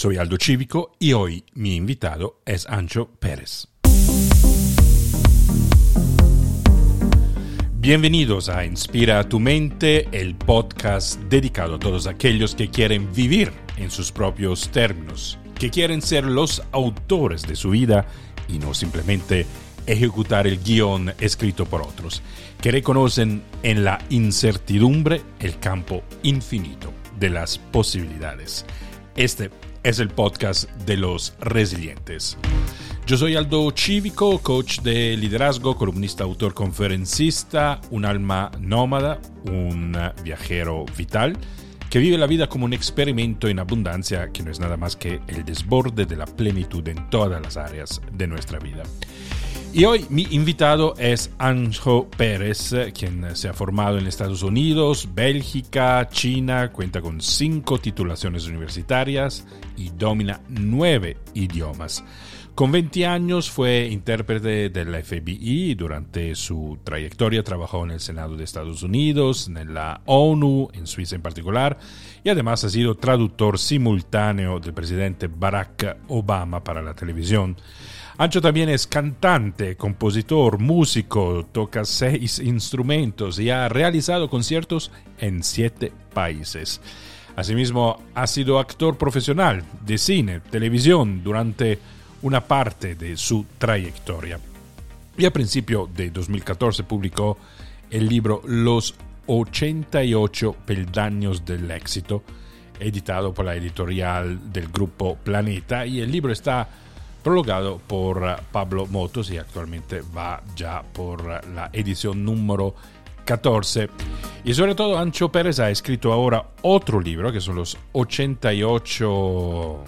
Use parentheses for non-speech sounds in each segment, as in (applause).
Soy Aldo Cívico y hoy mi invitado es Ancho Pérez. Bienvenidos a Inspira tu mente, el podcast dedicado a todos aquellos que quieren vivir en sus propios términos, que quieren ser los autores de su vida y no simplemente ejecutar el guion escrito por otros, que reconocen en la incertidumbre el campo infinito de las posibilidades. Este es el podcast de los resilientes. Yo soy Aldo Cívico, coach de liderazgo, columnista, autor, conferencista, un alma nómada, un viajero vital que vive la vida como un experimento en abundancia que no es nada más que el desborde de la plenitud en todas las áreas de nuestra vida. Y hoy mi invitado es Anjo Pérez, quien se ha formado en Estados Unidos, Bélgica, China, cuenta con cinco titulaciones universitarias y domina nueve idiomas. Con 20 años fue intérprete de la FBI. Durante su trayectoria trabajó en el Senado de Estados Unidos, en la ONU, en Suiza en particular, y además ha sido traductor simultáneo del presidente Barack Obama para la televisión. Ancho también es cantante, compositor, músico, toca seis instrumentos y ha realizado conciertos en siete países. Asimismo, ha sido actor profesional de cine, televisión durante una parte de su trayectoria. Y a principio de 2014 publicó el libro Los 88 peldaños del éxito, editado por la editorial del grupo Planeta, y el libro está prologado por eh, Pablo Motos y actualmente va ya por eh, la edición número 14. Y sobre todo Ancho Pérez ha escrito ahora otro libro que son los 88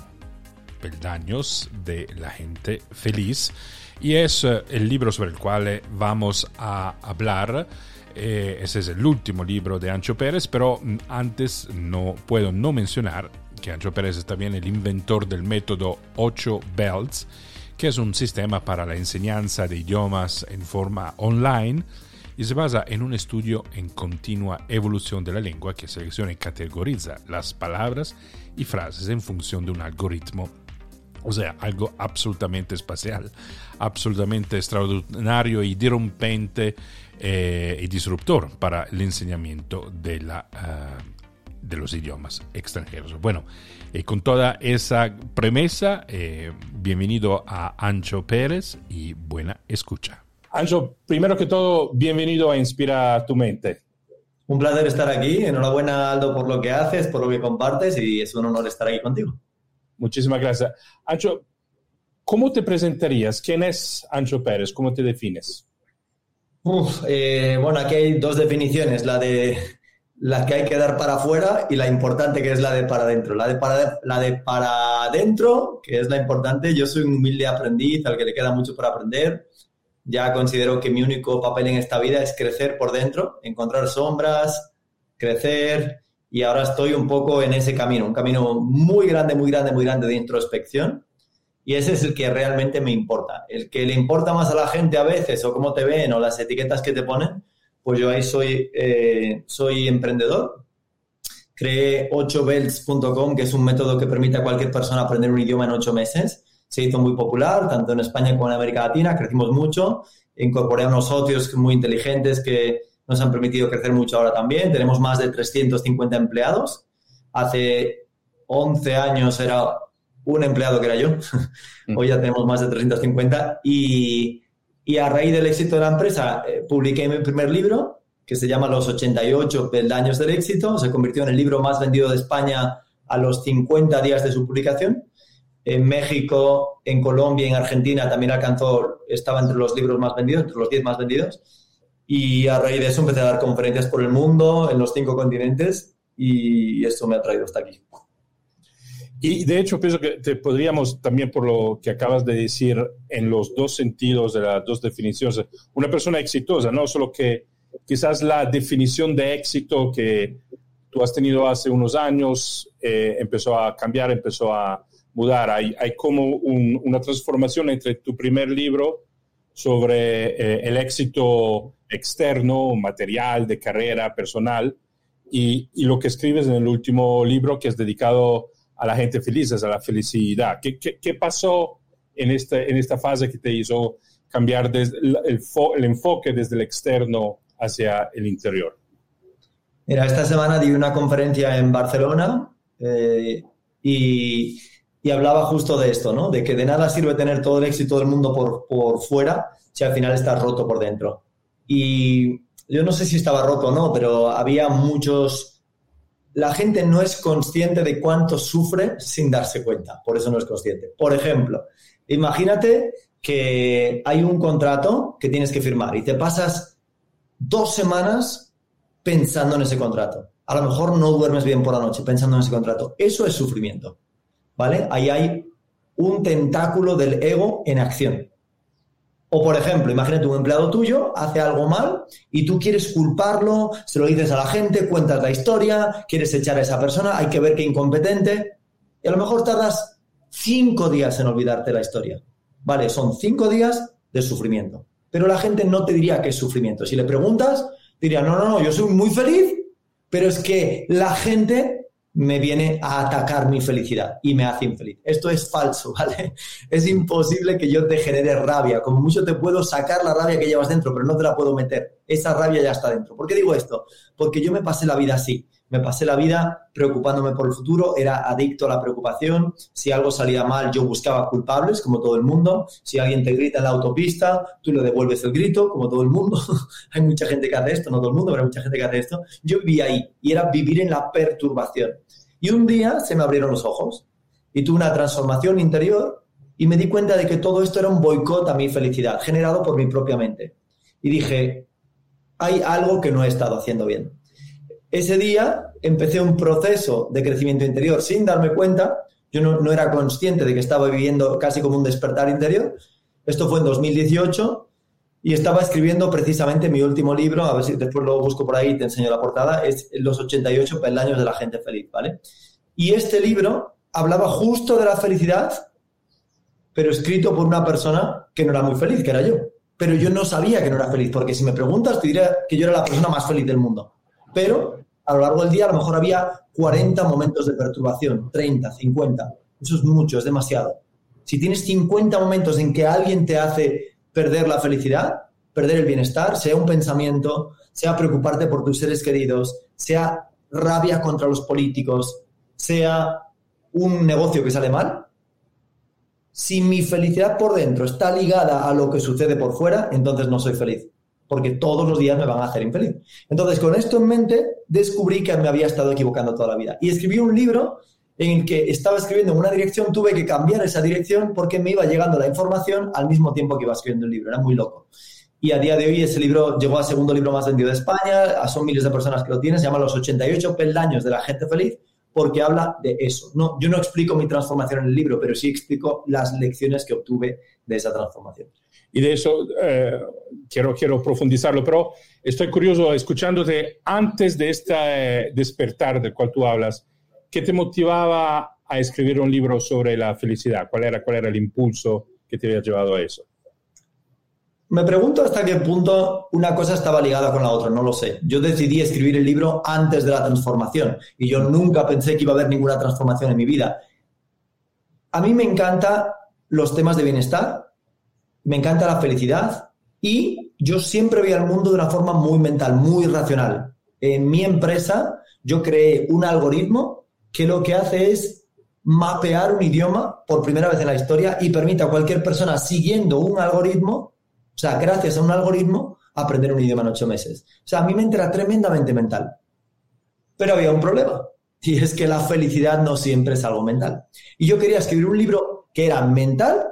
peldaños de la gente feliz y es eh, el libro sobre el cual vamos a hablar. ese es el último libro de Ancho Pérez, pero mm, antes no puedo no mencionar que Ancho Pérez es también el inventor del método 8 Belts, que es un sistema para la enseñanza de idiomas en forma online y se basa en un estudio en continua evolución de la lengua que selecciona y categoriza las palabras y frases en función de un algoritmo. O sea, algo absolutamente espacial, absolutamente extraordinario y dirompente eh, y disruptor para el enseñamiento de la uh, de los idiomas extranjeros. Bueno, eh, con toda esa premisa, eh, bienvenido a Ancho Pérez y buena escucha. Ancho, primero que todo, bienvenido a Inspira tu mente. Un placer estar aquí. Enhorabuena, Aldo, por lo que haces, por lo que compartes y es un honor estar aquí contigo. Muchísimas gracias. Ancho, ¿cómo te presentarías? ¿Quién es Ancho Pérez? ¿Cómo te defines? Eh, bueno, aquí hay dos definiciones. La de la que hay que dar para afuera y la importante que es la de para adentro. La de para, la de para adentro, que es la importante, yo soy un humilde aprendiz al que le queda mucho por aprender. Ya considero que mi único papel en esta vida es crecer por dentro, encontrar sombras, crecer y ahora estoy un poco en ese camino, un camino muy grande, muy grande, muy grande de introspección y ese es el que realmente me importa. El que le importa más a la gente a veces o cómo te ven o las etiquetas que te ponen, pues yo ahí soy, eh, soy emprendedor. Creé 8belts.com, que es un método que permite a cualquier persona aprender un idioma en ocho meses. Se hizo muy popular, tanto en España como en América Latina, crecimos mucho. Incorporé a unos socios muy inteligentes que nos han permitido crecer mucho ahora también. Tenemos más de 350 empleados. Hace 11 años era un empleado que era yo. (laughs) Hoy ya tenemos más de 350 y y a raíz del éxito de la empresa, eh, publiqué mi primer libro, que se llama Los 88 peldaños del éxito. Se convirtió en el libro más vendido de España a los 50 días de su publicación. En México, en Colombia en Argentina también alcanzó, estaba entre los libros más vendidos, entre los 10 más vendidos. Y a raíz de eso empecé a dar conferencias por el mundo, en los cinco continentes, y esto me ha traído hasta aquí. Y de hecho, pienso que te podríamos también, por lo que acabas de decir, en los dos sentidos de las dos definiciones, una persona exitosa, no solo que quizás la definición de éxito que tú has tenido hace unos años eh, empezó a cambiar, empezó a mudar. Hay, hay como una transformación entre tu primer libro sobre eh, el éxito externo, material, de carrera, personal, y, y lo que escribes en el último libro que es dedicado a la gente feliz, a la felicidad. ¿Qué, qué, pasó en esta, en esta fase que te hizo cambiar desde el, el, enfoque desde el externo hacia el interior? Mira, esta semana di una conferencia en Barcelona eh, y, y, hablaba justo de esto, ¿no? De que de nada sirve tener todo el éxito del mundo por, por fuera si al final estás roto por dentro. Y yo no sé si estaba roto o no, pero había muchos... La gente no es consciente de cuánto sufre sin darse cuenta, por eso no es consciente. Por ejemplo, imagínate que hay un contrato que tienes que firmar y te pasas dos semanas pensando en ese contrato. A lo mejor no duermes bien por la noche pensando en ese contrato. Eso es sufrimiento, ¿vale? Ahí hay un tentáculo del ego en acción. O, por ejemplo, imagínate un empleado tuyo hace algo mal y tú quieres culparlo, se lo dices a la gente, cuentas la historia, quieres echar a esa persona, hay que ver qué incompetente. Y a lo mejor tardas cinco días en olvidarte la historia. Vale, son cinco días de sufrimiento. Pero la gente no te diría que es sufrimiento. Si le preguntas, diría, no, no, no, yo soy muy feliz, pero es que la gente me viene a atacar mi felicidad y me hace infeliz. Esto es falso, (laughs) ¿vale? Es imposible que yo te genere rabia. Como mucho te puedo sacar la rabia que llevas dentro, pero no te la puedo meter. Esa rabia ya está dentro. ¿Por qué digo esto? Porque yo me pasé la vida así me pasé la vida preocupándome por el futuro, era adicto a la preocupación, si algo salía mal yo buscaba culpables, como todo el mundo, si alguien te grita en la autopista, tú le devuelves el grito, como todo el mundo, (laughs) hay mucha gente que hace esto, no todo el mundo, pero hay mucha gente que hace esto, yo vivía ahí y era vivir en la perturbación. Y un día se me abrieron los ojos y tuve una transformación interior y me di cuenta de que todo esto era un boicot a mi felicidad, generado por mi propia mente. Y dije, hay algo que no he estado haciendo bien ese día empecé un proceso de crecimiento interior sin darme cuenta. Yo no, era consciente de que estaba viviendo casi como un despertar interior. Esto fue en 2018 y estaba escribiendo precisamente mi último libro, a ver si después lo busco por ahí y te enseño la portada, es Los 88 peldaños de la gente feliz, ¿vale? Y este libro hablaba justo de la felicidad, pero escrito por una persona que no era muy feliz, que era yo. Pero yo no sabía que no era feliz, porque si me preguntas, te diría que yo era la persona más feliz del mundo. Pero a lo largo del día a lo mejor había 40 momentos de perturbación, 30, 50. Eso es mucho, es demasiado. Si tienes 50 momentos en que alguien te hace perder la felicidad, perder el bienestar, sea un pensamiento, sea preocuparte por tus seres queridos, sea rabia contra los políticos, sea un negocio que sale mal, si mi felicidad por dentro está ligada a lo que sucede por fuera, entonces no soy feliz porque todos los días me van a hacer infeliz. Entonces, con esto en mente, descubrí que me había estado equivocando toda la vida. Y escribí un libro en el que estaba escribiendo en una dirección, tuve que cambiar esa dirección porque me iba llegando la información al mismo tiempo que iba escribiendo el libro. Era muy loco. Y a día de hoy ese libro llegó al segundo libro más vendido de España, son miles de personas que lo tienen, se llama Los 88 peldaños de la gente feliz, porque habla de eso. No, yo no explico mi transformación en el libro, pero sí explico las lecciones que obtuve de esa transformación y de eso eh, quiero, quiero profundizarlo, pero estoy curioso escuchándote antes de este despertar del cual tú hablas, ¿qué te motivaba a escribir un libro sobre la felicidad? ¿Cuál era, cuál era el impulso que te había llevado a eso? Me pregunto hasta qué punto una cosa estaba ligada con la otra, no lo sé. Yo decidí escribir el libro antes de la transformación y yo nunca pensé que iba a haber ninguna transformación en mi vida. A mí me encantan los temas de bienestar, me encanta la felicidad y yo siempre veo al mundo de una forma muy mental, muy racional. En mi empresa yo creé un algoritmo que lo que hace es mapear un idioma por primera vez en la historia y permite a cualquier persona siguiendo un algoritmo, o sea, gracias a un algoritmo, aprender un idioma en ocho meses. O sea, a mi mente era tremendamente mental. Pero había un problema, y es que la felicidad no siempre es algo mental. Y yo quería escribir un libro que era mental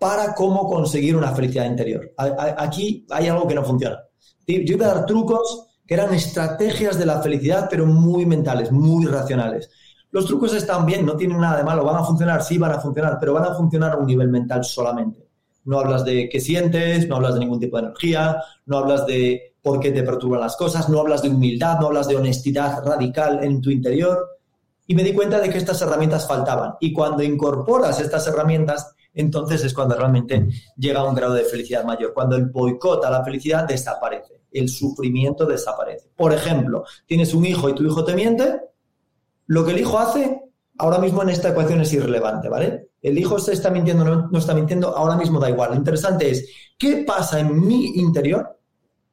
para cómo conseguir una felicidad interior. Aquí hay algo que no funciona. Yo iba a dar trucos que eran estrategias de la felicidad, pero muy mentales, muy racionales. Los trucos están bien, no tienen nada de malo, van a funcionar, sí van a funcionar, pero van a funcionar a un nivel mental solamente. No hablas de qué sientes, no hablas de ningún tipo de energía, no hablas de por qué te perturban las cosas, no hablas de humildad, no hablas de honestidad radical en tu interior. Y me di cuenta de que estas herramientas faltaban. Y cuando incorporas estas herramientas, entonces es cuando realmente llega a un grado de felicidad mayor. Cuando el boicot a la felicidad desaparece, el sufrimiento desaparece. Por ejemplo, tienes un hijo y tu hijo te miente, lo que el hijo hace, ahora mismo en esta ecuación es irrelevante, ¿vale? El hijo se está mintiendo, no, no está mintiendo, ahora mismo da igual. Lo interesante es, ¿qué pasa en mi interior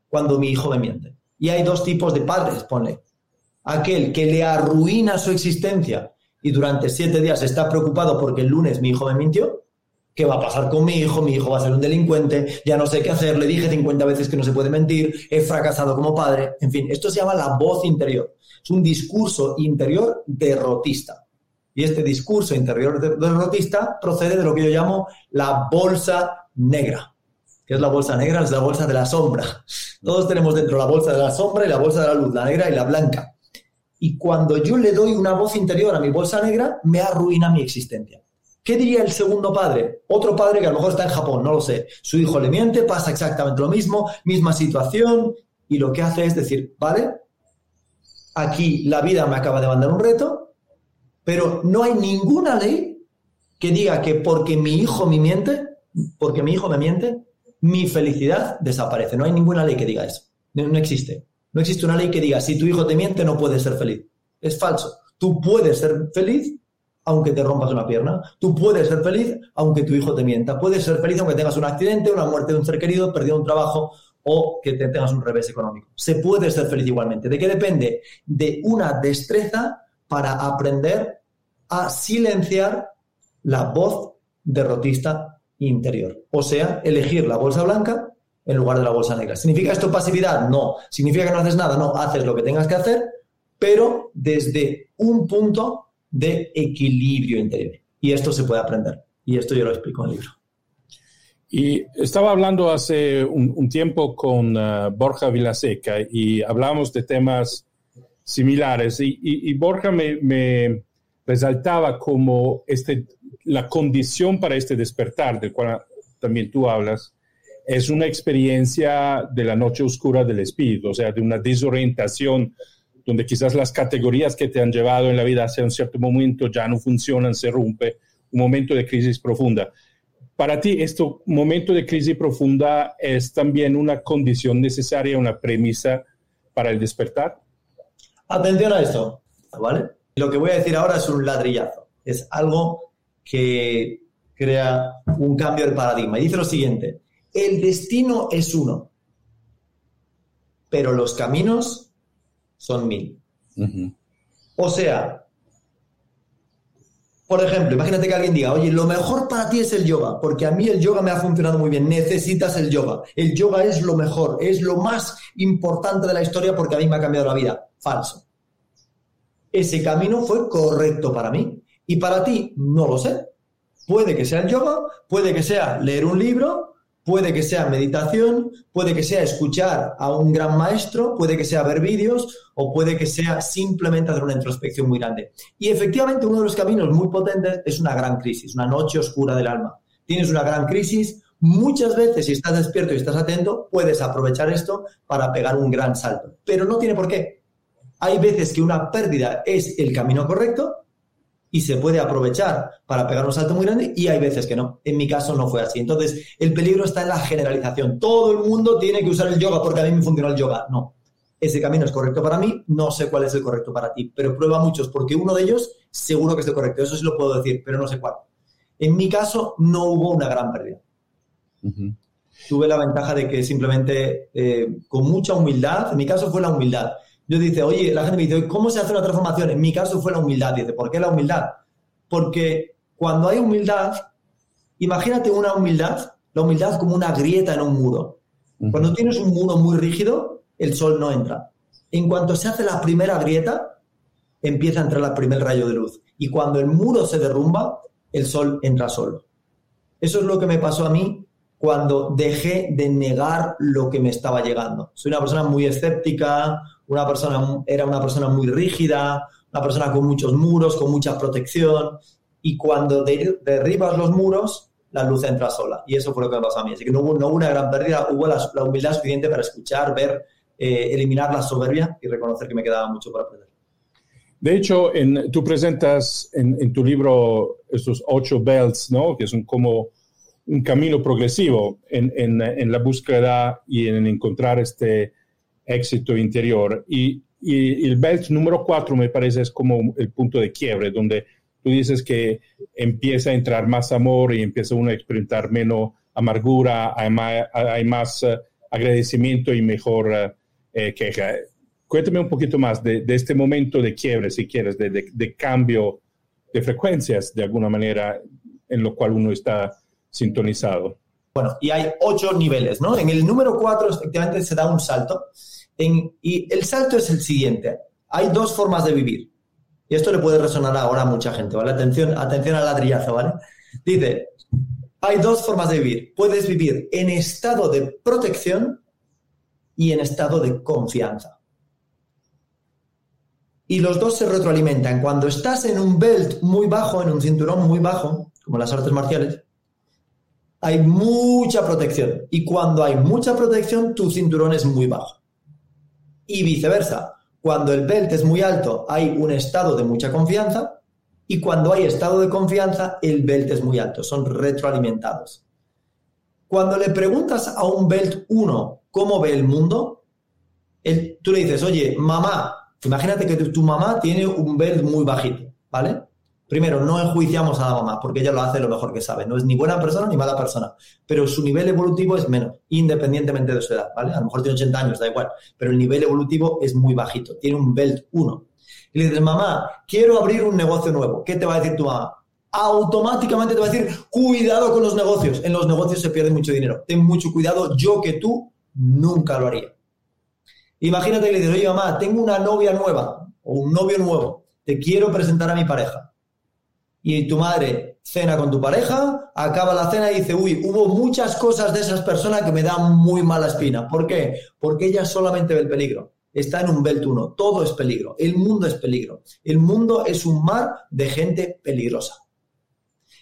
cuando mi hijo me miente? Y hay dos tipos de padres, ponle. Aquel que le arruina su existencia y durante siete días está preocupado porque el lunes mi hijo me mintió. ¿Qué va a pasar con mi hijo? Mi hijo va a ser un delincuente, ya no sé qué hacer, le dije 50 veces que no se puede mentir, he fracasado como padre. En fin, esto se llama la voz interior. Es un discurso interior derrotista. Y este discurso interior derrotista procede de lo que yo llamo la bolsa negra. ¿Qué es la bolsa negra? Es la bolsa de la sombra. Todos tenemos dentro la bolsa de la sombra y la bolsa de la luz, la negra y la blanca. Y cuando yo le doy una voz interior a mi bolsa negra, me arruina mi existencia. ¿Qué diría el segundo padre? Otro padre que a lo mejor está en Japón, no lo sé. Su hijo le miente, pasa exactamente lo mismo, misma situación, y lo que hace es decir, vale, aquí la vida me acaba de mandar un reto, pero no hay ninguna ley que diga que porque mi hijo me miente, porque mi hijo me miente, mi felicidad desaparece. No hay ninguna ley que diga eso. No, existe. No existe una ley que diga, si tu hijo te miente, no puedes ser feliz. Es falso. Tú puedes ser feliz aunque te rompas una pierna. Tú puedes ser feliz aunque tu hijo te mienta. Puedes ser feliz aunque tengas un accidente, una muerte de un ser querido, perdido un trabajo o que te tengas un revés económico. Se puede ser feliz igualmente. ¿De qué depende? De una destreza para aprender a silenciar la voz derrotista interior. O sea, elegir la bolsa blanca en lugar de la bolsa negra. ¿Significa esto pasividad? No. ¿Significa que no haces nada? No, haces lo que tengas que hacer, pero desde un punto de equilibrio interior. Y esto se puede aprender. Y esto yo lo explico en el libro. Y estaba hablando hace un, tiempo con uh, Borja Vilaseca y hablamos de temas similares. Y, Borja me, resaltaba como este, la condición para este despertar, del cual también tú hablas, es una experiencia de la noche oscura del espíritu, o sea, de una desorientación donde quizás las categorías que te han llevado en la vida hacia un cierto momento ya no funcionan, se rompe, un momento de crisis profunda. Para ti, este momento de crisis profunda es también una condición necesaria, una premisa para el despertar. Atención a esto, ¿vale? Lo que voy a decir ahora es un ladrillazo. Es algo que crea un cambio de paradigma. Y dice lo siguiente, el destino es uno, pero los caminos son mil. O sea, por ejemplo, imagínate que alguien diga, oye, lo mejor para ti es el yoga, porque a mí el yoga me ha funcionado muy bien, necesitas el yoga. El yoga es lo mejor, es lo más importante de la historia porque a mí me ha cambiado la vida. Falso. Ese camino fue correcto para mí y para ti no lo sé. Puede que sea el yoga, puede que sea leer un libro, Puede que sea meditación, puede que sea escuchar a un gran maestro, puede que sea ver vídeos o puede que sea simplemente hacer una introspección muy grande. Y efectivamente uno de los caminos muy potentes es una gran crisis, una noche oscura del alma. Tienes una gran crisis, muchas veces si estás despierto y estás atento, puedes aprovechar esto para pegar un gran salto. Pero no tiene por qué. Hay veces que una pérdida es el camino correcto y se puede aprovechar para pegar un salto muy grande y hay veces que no. En mi caso no fue así. Entonces, el peligro está en la generalización. Todo el mundo tiene que usar el yoga porque a mí me funcionó el yoga. No. Ese camino es correcto para mí, no sé cuál es el correcto para ti, pero prueba muchos porque uno de ellos seguro que es el correcto. Eso sí lo puedo decir, pero no sé cuál. En mi caso no hubo una gran pérdida. Tuve la ventaja de que simplemente eh, con mucha humildad, en mi caso fue la humildad yo dice, oye, la gente me dice, ¿cómo se hace una transformación? En mi caso fue la humildad. Dice, ¿por qué la humildad? Porque cuando hay humildad, imagínate una humildad, la humildad como una grieta en un muro. Cuando tienes un muro muy rígido, el sol no entra. En cuanto se hace la primera grieta, empieza a entrar el primer rayo de luz. Y cuando el muro se derrumba, el sol entra solo. Eso es lo que me pasó a mí cuando dejé de negar lo que me estaba llegando. Soy una persona muy escéptica, una persona, era una persona muy rígida, una persona con muchos muros, con mucha protección, y cuando derribas los muros, la luz entra sola. Y eso fue lo que me pasó a mí. Así que no hubo, no una gran pérdida, hubo la, humildad suficiente para escuchar, ver, eh, eliminar la soberbia y reconocer que me quedaba mucho por aprender. De hecho, en, tú presentas en, tu libro estos ocho belts, ¿no? Que son como un camino progresivo en, en, la búsqueda y en encontrar este éxito interior. Y, el belt número cuatro me parece es como el punto de quiebre, donde tú dices que empieza a entrar más amor y empieza uno a experimentar menos amargura, hay más, hay más eh, agradecimiento y mejor eh, eh, queja. Cuéntame un poquito más de, este momento de quiebre, si quieres, de, de, cambio de frecuencias, de alguna manera, en lo cual uno está sintonizado. Bueno, y hay ocho niveles, ¿no? En el número cuatro, efectivamente, se da un salto. y el salto es el siguiente. Hay dos formas de vivir. Y esto le puede resonar ahora a mucha gente, ¿vale? Atención, atención al ladrillazo, ¿vale? Dice, hay dos formas de vivir. Puedes vivir en estado de protección y en estado de confianza. Y los dos se retroalimentan. Cuando estás en un belt muy bajo, en un cinturón muy bajo, como las artes marciales, hay mucha protección. Y cuando hay mucha protección, tu cinturón es muy bajo. Y viceversa. Cuando el belt es muy alto, hay un estado de mucha confianza. Y cuando hay estado de confianza, el belt es muy alto. Son retroalimentados. Cuando le preguntas a un belt 1 cómo ve el mundo, tú le dices, oye, mamá, imagínate que tu, tu mamá tiene un belt muy bajito, ¿vale? Primero, no enjuiciamos a la mamá porque ella lo hace lo mejor que sabe. No es ni buena persona ni mala persona, pero su nivel evolutivo es menos, independientemente de su edad, ¿vale? A lo mejor tiene 80 años, da igual, pero el nivel evolutivo es muy bajito, tiene un belt 1. Y le dices, mamá, quiero abrir un negocio nuevo. ¿Qué te va a decir tu mamá? Automáticamente te va a decir, cuidado con los negocios. En los negocios se pierde mucho dinero. Ten mucho cuidado, yo que tú nunca lo haría. Imagínate que le dices, oye mamá, tengo una novia nueva o un novio nuevo, te quiero presentar a mi pareja y tu madre cena con tu pareja, acaba la cena y dice, uy, hubo muchas cosas de esas personas que me dan muy mala espina. ¿Por qué? Porque ella solamente ve el peligro. Está en un belt 1. Todo es peligro. El mundo es peligro. El mundo es un mar de gente peligrosa.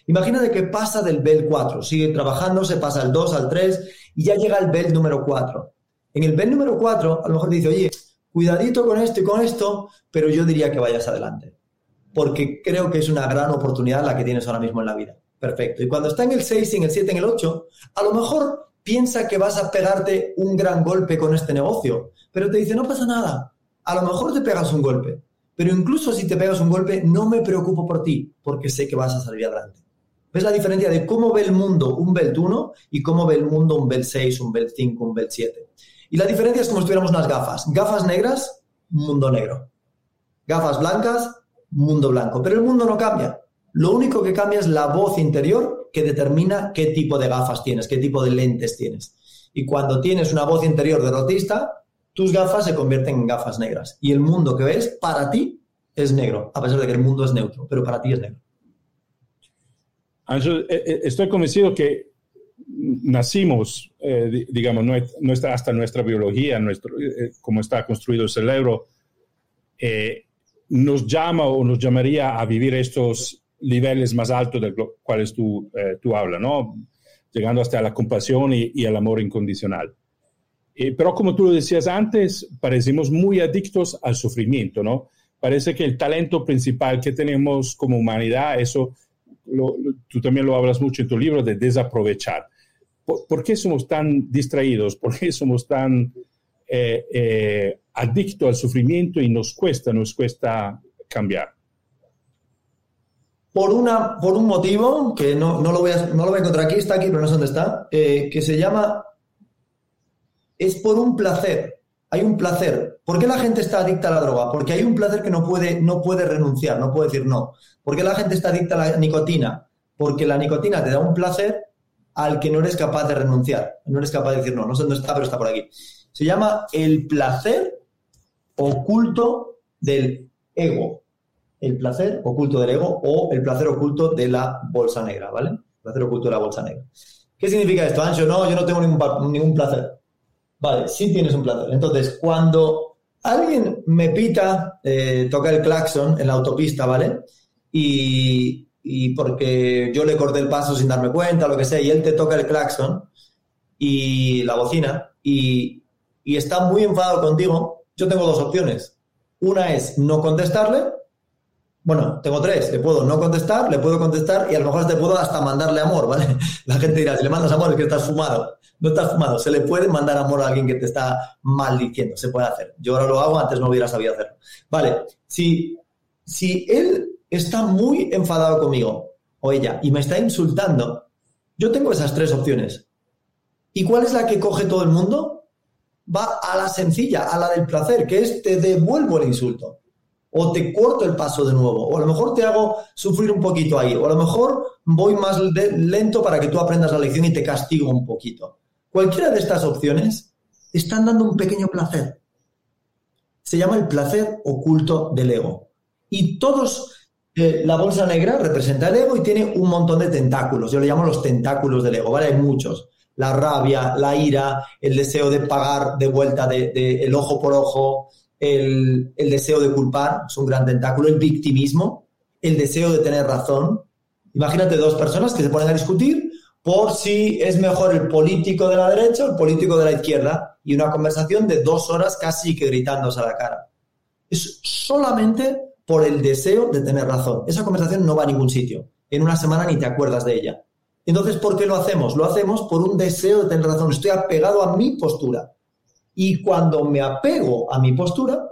Imagínate que pasa del belt 4, sigue trabajando, se pasa al 2, al 3 y ya llega al belt número 4. En el belt número 4, a lo mejor dice, oye, cuidadito con esto y con esto, pero yo diría que vayas adelante porque creo que es una gran oportunidad la que tienes ahora mismo en la vida. Perfecto. Y cuando está en el 6, en el 7, en el 8, a lo mejor piensa que vas a pegarte un gran golpe con este negocio, pero te dice, no pasa nada. A lo mejor te pegas un golpe, pero incluso si te pegas un golpe, no me preocupo por ti, porque sé que vas a salir adelante. ¿Ves la diferencia de cómo ve el mundo un Belt 1 y cómo ve el mundo un Belt 6, un Belt 5, un Belt 7? Y la diferencia es como si tuviéramos unas gafas. Gafas negras, mundo negro. Gafas blancas, mundo blanco. Pero el mundo no cambia. Lo único que cambia es la voz interior que determina qué tipo de gafas tienes, qué tipo de lentes tienes. Y cuando tienes una voz interior derrotista, tus gafas se convierten en gafas negras. Y el mundo que ves para ti es negro, a pesar de que el mundo es neutro, pero para ti es negro. Eh, eh, estoy convencido que nacimos, eh, digamos, nuestra, hasta nuestra biología, nuestro, cómo está construido el cerebro, nos llama o nos llamaría a vivir estos niveles más altos de los cuales tú, eh, tú hablas, ¿no? Llegando hasta la compasión y, el amor incondicional. Eh, pero como tú lo decías antes, parecemos muy adictos al sufrimiento, ¿no? Parece que el talento principal que tenemos como humanidad, eso tú también lo hablas mucho en tu libro, de desaprovechar. ¿Por, qué somos tan distraídos? ¿Por qué somos tan eh, adicto al sufrimiento y nos cuesta, nos cuesta cambiar. Por, una, por un motivo que no, no, lo voy a, no lo voy a encontrar aquí, está aquí, pero no sé dónde está, eh, que se llama, es por un placer. Hay un placer. ¿Por qué la gente está adicta a la droga? Porque hay un placer que no puede, no puede renunciar, no puede decir no. ¿Por qué la gente está adicta a la nicotina? Porque la nicotina te da un placer al que no eres capaz de renunciar. No eres capaz de decir no, no sé dónde está, pero está por aquí. Se llama el placer oculto del ego. El placer oculto del ego o el placer oculto de la bolsa negra, ¿vale? El placer oculto de la bolsa negra. ¿Qué significa esto, Ancho? No, yo no tengo ningún, ningún placer. Vale, sí tienes un placer. Entonces, cuando alguien me pita, eh, toca el claxon en la autopista, ¿vale? Y, y, porque yo le corté el paso sin darme cuenta, lo que sea, y él te toca el claxon y la bocina y, y está muy enfadado contigo, yo tengo dos opciones. Una es no contestarle. Bueno, tengo tres. Le puedo no contestar, le puedo contestar y a lo mejor te puedo hasta mandarle amor, (laughs) ¿vale? La gente dirá, si le mandas amor es que estás fumado. No estás fumado. Se le puede mandar amor a alguien que te está maldiciendo. Se puede hacer. Yo ahora lo hago, antes no hubiera sabido hacerlo. Vale, si, si él está muy enfadado conmigo o ella y me está insultando, yo tengo esas tres opciones. ¿Y cuál es la que coge todo el mundo? Va a la sencilla, a la del placer, que es te devuelvo el insulto. O te corto el paso de nuevo. O a lo mejor te hago sufrir un poquito ahí. O a lo mejor voy más lento para que tú aprendas la lección y te castigo un poquito. Cualquiera de estas opciones están dando un pequeño placer. Se llama el placer oculto del ego. Y todos, eh, la bolsa negra representa el ego y tiene un montón de tentáculos. Yo le llamo los tentáculos del ego, ¿vale? Hay muchos. La rabia, la ira, el deseo de pagar de vuelta de, el ojo por ojo, el, el deseo de culpar, es un gran tentáculo, el victimismo, el deseo de tener razón. Imagínate dos personas que se ponen a discutir por si es mejor el político de la derecha o el político de la izquierda y una conversación de dos horas casi que gritándose a la cara. Es solamente por el deseo de tener razón. Esa conversación no va a ningún sitio. En una semana ni te acuerdas de ella. Entonces, ¿por qué lo hacemos? Lo hacemos por un deseo de tener razón. Estoy apegado a mi postura. Y cuando me apego a mi postura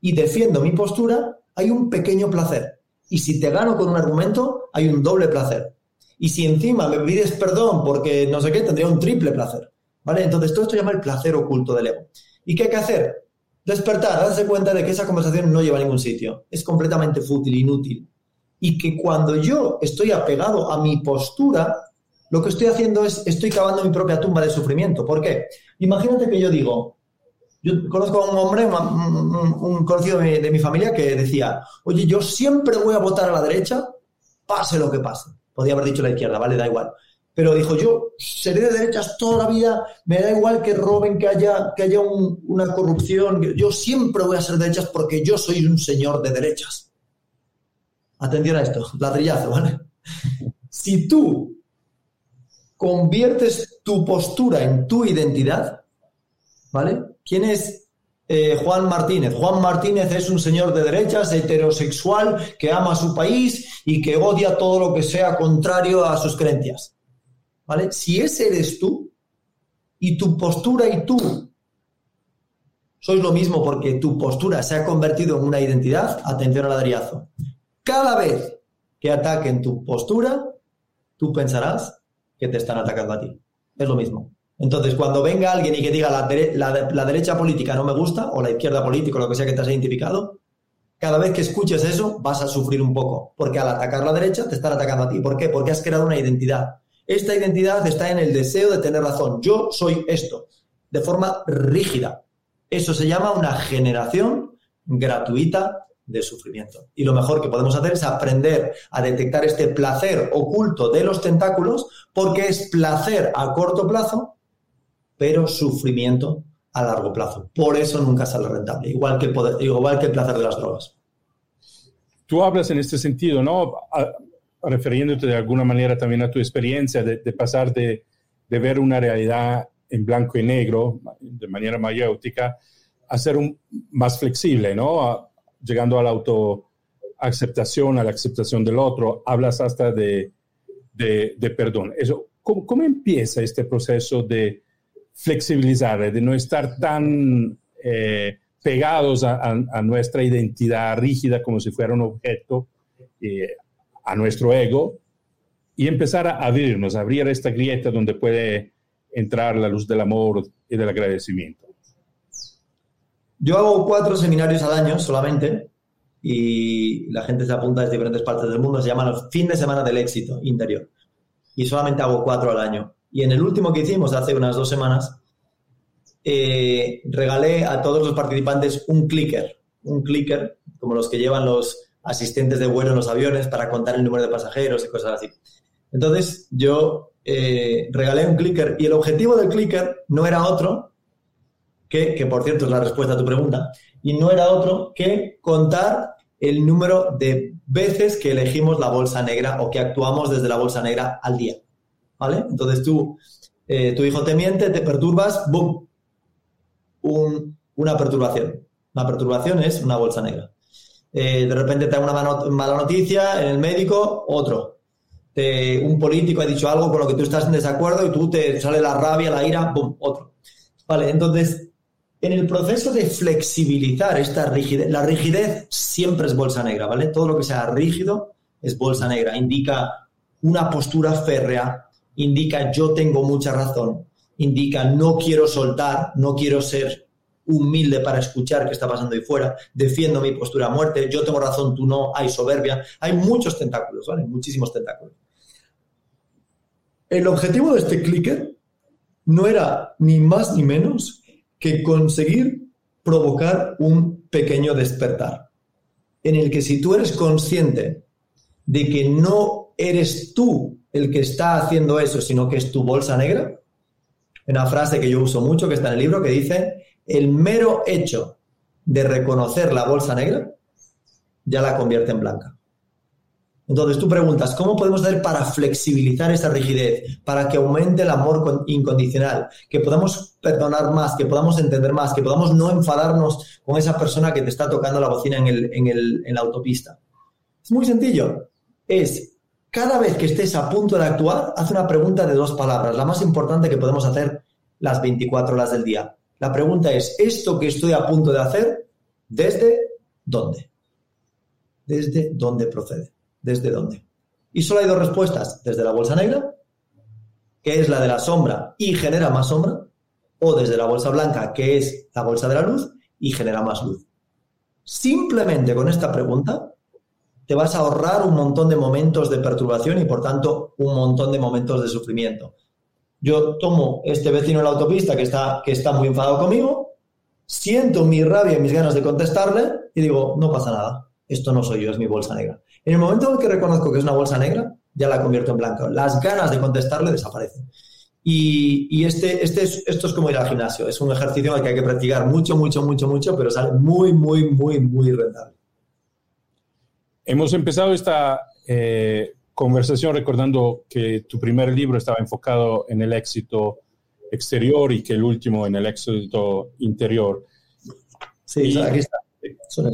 y defiendo mi postura, hay un pequeño placer. Y si te gano con un argumento, hay un doble placer. Y si encima me pides perdón porque no sé qué, tendría un triple placer. ¿Vale? Entonces, todo esto se llama el placer oculto del ego. ¿Y qué hay que hacer? Despertar, darse cuenta de que esa conversación no lleva a ningún sitio. Es completamente fútil, inútil. Y que cuando yo estoy apegado a mi postura, lo que estoy haciendo es, estoy cavando mi propia tumba de sufrimiento. ¿Por qué? Imagínate que yo digo, yo conozco a un hombre, un, conocido de mi, familia, que decía, oye, yo siempre voy a votar a la derecha, pase lo que pase. Podría haber dicho la izquierda, ¿vale? Da igual pero dijo, yo seré de derechas toda la vida, me da igual que roben, que haya, que haya una corrupción, yo siempre voy a ser de derechas porque yo soy un señor de derechas. Atención a esto, ladrillazo, ¿vale? Si tú conviertes tu postura en tu identidad, ¿vale? ¿Quién es eh, Juan Martínez? Juan Martínez es un señor de derechas, heterosexual, que ama a su país y que odia todo lo que sea contrario a sus creencias. ¿vale? Si ese eres tú y tu postura y tú sois lo mismo porque tu postura se ha convertido en una identidad, atención al ladrillazo. Cada vez que ataquen tu postura, tú pensarás que te están atacando a ti. Es lo mismo. Entonces, cuando venga alguien y que diga la, derecha política no me gusta, o la izquierda política, o lo que sea que te has identificado, cada vez que escuches eso vas a sufrir un poco, porque al atacar la derecha te están atacando a ti. ¿Por qué? Porque has creado una identidad. Esta identidad está en el deseo de tener razón. Yo soy esto, de forma rígida. Eso se llama una generación gratuita de sufrimiento. Y lo mejor que podemos hacer es aprender a detectar este placer oculto de los tentáculos, porque es placer a corto plazo, pero sufrimiento a largo plazo. Por eso nunca sale rentable, igual que el, igual que el placer de las drogas. Tú hablas en este sentido, ¿no? refiriéndote de alguna manera también a tu experiencia de, pasar de, ver una realidad en blanco y negro, de manera mayéutica, a ser un, más flexible, ¿no? Llegando a la autoaceptación, a la aceptación del otro, hablas hasta de, perdón. Eso, ¿cómo, empieza este proceso de flexibilizar, de no estar tan eh, pegados a, nuestra identidad rígida como si fuera un objeto, eh, a nuestro ego y empezar a abrirnos, a abrir esta grieta donde puede entrar la luz del amor y del agradecimiento. Yo hago cuatro seminarios al año solamente y la gente se apunta desde diferentes partes del mundo, se llaman los fin de semana del éxito interior. Y solamente hago cuatro al año. Y en el último que hicimos hace unas dos semanas, eh, regalé a todos los participantes un clicker, un clicker como los que llevan los, asistentes de vuelo en los aviones para contar el número de pasajeros y cosas así. Entonces yo eh, regalé un clicker y el objetivo del clicker no era otro que, por cierto es la respuesta a tu pregunta, y no era otro que contar el número de veces que elegimos la bolsa negra o que actuamos desde la bolsa negra al día. ¿Vale? Entonces tú, eh, tu hijo te miente, te perturbas, ¡boom! una perturbación. Una perturbación es una bolsa negra. Eh, de repente te da una mala noticia en el médico, otro. un político ha dicho algo con lo que tú estás en desacuerdo y tú te sale la rabia, la ira, ¡pum! otro. Vale, entonces, En el proceso de flexibilizar esta rigidez, la rigidez siempre es bolsa negra, ¿vale? Todo lo que sea rígido es bolsa negra. Indica una postura férrea, indica yo tengo mucha razón, indica no quiero soltar, no quiero ser humilde para escuchar qué está pasando ahí fuera, defiendo mi postura a muerte, yo tengo razón, tú no, hay soberbia, hay muchos tentáculos, ¿vale? Muchísimos tentáculos. El objetivo de este clicker no era ni más ni menos que conseguir provocar un pequeño despertar, en el que si tú eres consciente de que no eres tú el que está haciendo eso, sino que es tu bolsa negra, una frase que yo uso mucho, que está en el libro, que dice, el mero hecho de reconocer la bolsa negra ya la convierte en blanca. Entonces tú preguntas, ¿cómo podemos hacer para flexibilizar esa rigidez, para que aumente el amor incondicional, que podamos perdonar más, que podamos entender más, que podamos no enfadarnos con esa persona que te está tocando la bocina en, en la autopista? Es muy sencillo. Es cada vez que estés a punto de actuar, haz una pregunta de dos palabras, la más importante que podemos hacer las 24 horas del día. La pregunta es, ¿esto que estoy a punto de hacer, desde dónde? ¿Desde dónde procede? ¿Desde dónde? Y solo hay dos respuestas, desde la bolsa negra, que es la de la sombra y genera más sombra, o desde la bolsa blanca, que es la bolsa de la luz y genera más luz. Simplemente con esta pregunta te vas a ahorrar un montón de momentos de perturbación y por tanto un montón de momentos de sufrimiento. Yo tomo este vecino en la autopista que está, que está muy enfadado conmigo, siento mi rabia y mis ganas de contestarle y digo, no pasa nada, esto no soy yo, es mi bolsa negra. En el momento en que reconozco que es una bolsa negra, ya la convierto en blanca. Las ganas de contestarle desaparecen. Y, este, este es, esto es como ir al gimnasio. Es un ejercicio que hay que practicar mucho, mucho, mucho, mucho, pero sale muy, muy, muy, muy rentable. Hemos empezado esta eh, conversación recordando que tu primer libro estaba enfocado en el éxito exterior y que el último en el éxito interior. Sí, aquí está.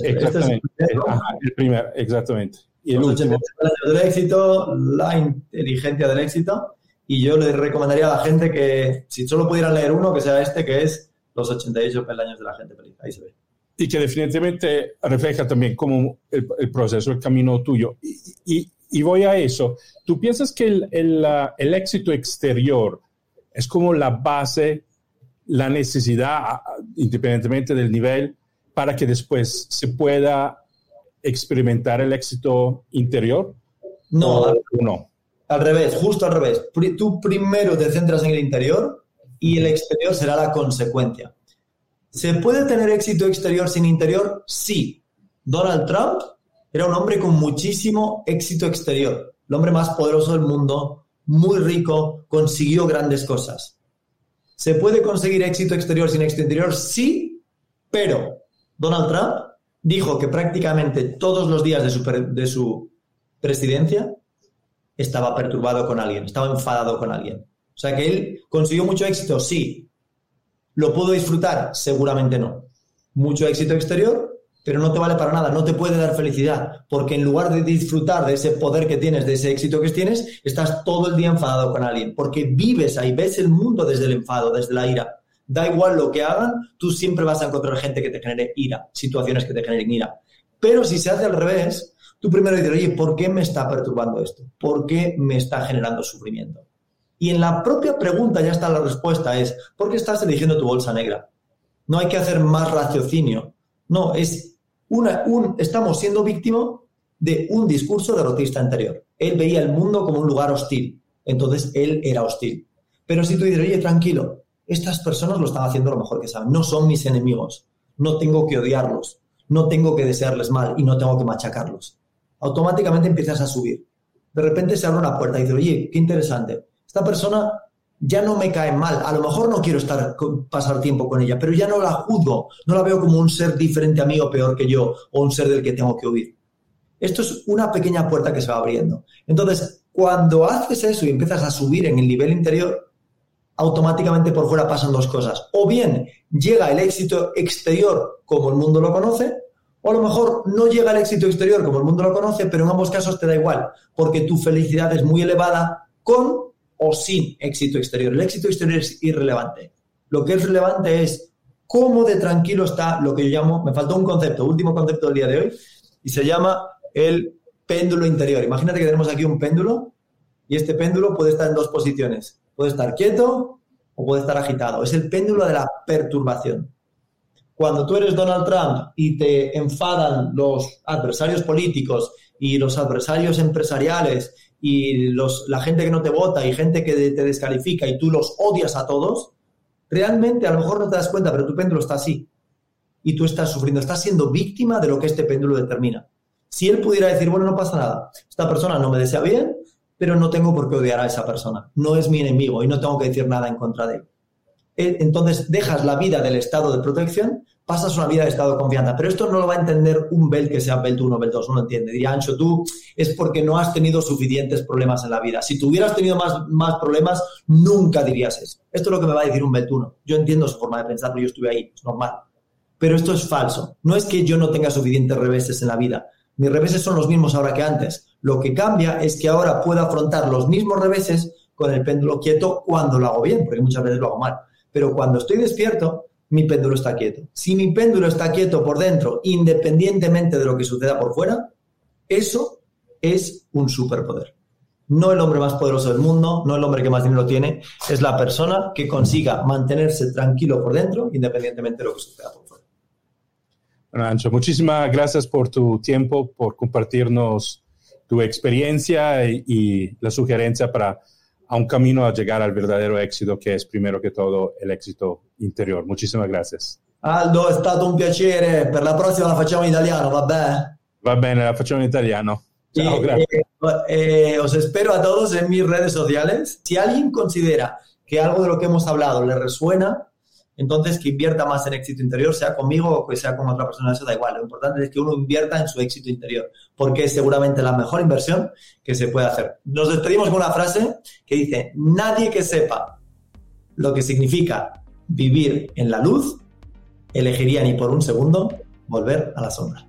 Exactamente. el, primer, exactamente. Y el último. del éxito, la inteligencia del éxito. Y yo le recomendaría a la gente que, si solo pudieran leer uno, que sea este, que es Los 88 peldaños de la gente feliz. Ahí se ve. Y que definitivamente refleja también como el, el proceso, el camino tuyo. Y, y, y voy a eso. ¿Tú piensas que el, el, éxito exterior es como la base, la necesidad, independientemente del nivel, para que después se pueda experimentar el éxito interior? No, al, no. al revés, justo al revés. Tú primero te centras en el interior y el exterior será la consecuencia. ¿Se puede tener éxito exterior sin interior? Sí. Donald Trump era un hombre con muchísimo éxito exterior, el hombre más poderoso del mundo, muy rico, consiguió grandes cosas. ¿Se puede conseguir éxito exterior sin éxito interior? Sí, pero Donald Trump dijo que prácticamente todos los días de su, de su presidencia estaba perturbado con alguien, estaba enfadado con alguien. O sea que él consiguió mucho éxito, sí. ¿Lo pudo disfrutar? Seguramente no. Mucho éxito exterior, pero no te vale para nada, no te puede dar felicidad, porque en lugar de disfrutar de ese poder que tienes, de ese éxito que tienes, estás todo el día enfadado con alguien, porque vives ahí, ves el mundo desde el enfado, desde la ira. Da igual lo que hagan, tú siempre vas a encontrar gente que te genere ira, situaciones que te generen ira. Pero si se hace al revés, tú primero dices, oye, ¿por qué me está perturbando esto? ¿Por qué me está generando sufrimiento? Y en la propia pregunta ya está la respuesta, es, ¿por qué estás eligiendo tu bolsa negra? No hay que hacer más raciocinio. No, es un, estamos siendo víctima de un discurso derrotista anterior. Él veía el mundo como un lugar hostil, entonces él era hostil. Pero si tú dices, oye, tranquilo, estas personas lo están haciendo lo mejor que saben, no son mis enemigos, no tengo que odiarlos, no tengo que desearles mal y no tengo que machacarlos. Automáticamente empiezas a subir. De repente se abre una puerta y dices, oye, qué interesante, esta persona ya no me cae mal. A lo mejor no quiero estar pasar tiempo con ella, pero ya no la juzgo, no la veo como un ser diferente a mí o peor que yo, o un ser del que tengo que huir. Esto es una pequeña puerta que se va abriendo. Entonces, cuando haces eso y empiezas a subir en el nivel interior, automáticamente por fuera pasan dos cosas. O bien llega el éxito exterior como el mundo lo conoce, o a lo mejor no llega el éxito exterior como el mundo lo conoce, pero en ambos casos te da igual, porque tu felicidad es muy elevada con o sin éxito exterior. El éxito exterior es irrelevante. Lo que es relevante es cómo de tranquilo está lo que yo llamo, me faltó un concepto, último concepto del día de hoy, y se llama el péndulo interior. Imagínate que tenemos aquí un péndulo y este péndulo puede estar en dos posiciones. Puede estar quieto o puede estar agitado. Es el péndulo de la perturbación. Cuando tú eres Donald Trump y te enfadan los adversarios políticos y los adversarios empresariales y los, la gente que no te vota y gente que te descalifica y tú los odias a todos, realmente a lo mejor no te das cuenta, pero tu péndulo está así. Y tú estás sufriendo, estás siendo víctima de lo que este péndulo determina. Si él pudiera decir, bueno, no pasa nada, esta persona no me desea bien, pero no tengo por qué odiar a esa persona. No es mi enemigo y no tengo que decir nada en contra de él. Eh, entonces dejas la vida del estado de protección, pasas una vida de estado de confianza. Pero esto no lo va a entender un Bel que sea Bel 1 o Bel 2, no lo entiende. Diría, Ancho, tú es porque no has tenido suficientes problemas en la vida. Si tuvieras tenido más, más problemas, nunca dirías eso. Esto es lo que me va a decir un Bel 1. Yo entiendo su forma de pensar, pero yo estuve ahí, es normal. Pero esto es falso. No es que yo no tenga suficientes reveses en la vida. Mis reveses son los mismos ahora que antes. Lo que cambia es que ahora puedo afrontar los mismos reveses con el péndulo quieto cuando lo hago bien, porque muchas veces lo hago mal. Pero cuando estoy despierto, mi péndulo está quieto. Si mi péndulo está quieto por dentro, independientemente de lo que suceda por fuera, eso es un superpoder. No el hombre más poderoso del mundo, no el hombre que más dinero tiene, es la persona que consiga mantenerse tranquilo por dentro, independientemente de lo que suceda por fuera. Bueno, Ancho, muchísimas gracias por tu tiempo, por compartirnos tu experiencia y, la sugerencia para a un camino a llegar al verdadero éxito, que es primero que todo el éxito interior. Muchísimas gracias. Aldo, è stato un piacere. Per la prossima la facciamo in italiano, va bene? Va bene, la facciamo in italiano. Ciao, gracias. Eh, eh, os espero a todos en mis redes sociales. Si alguien considera que algo de lo que hemos hablado le resuena, entonces que invierta más en éxito interior, sea conmigo o que sea con otra persona, eso da igual. Lo importante es que uno invierta en su éxito interior, porque es seguramente la mejor inversión que se puede hacer. Nos despedimos con una frase que dice, nadie que sepa lo que significa vivir en la luz, elegiría ni por un segundo volver a la sombra.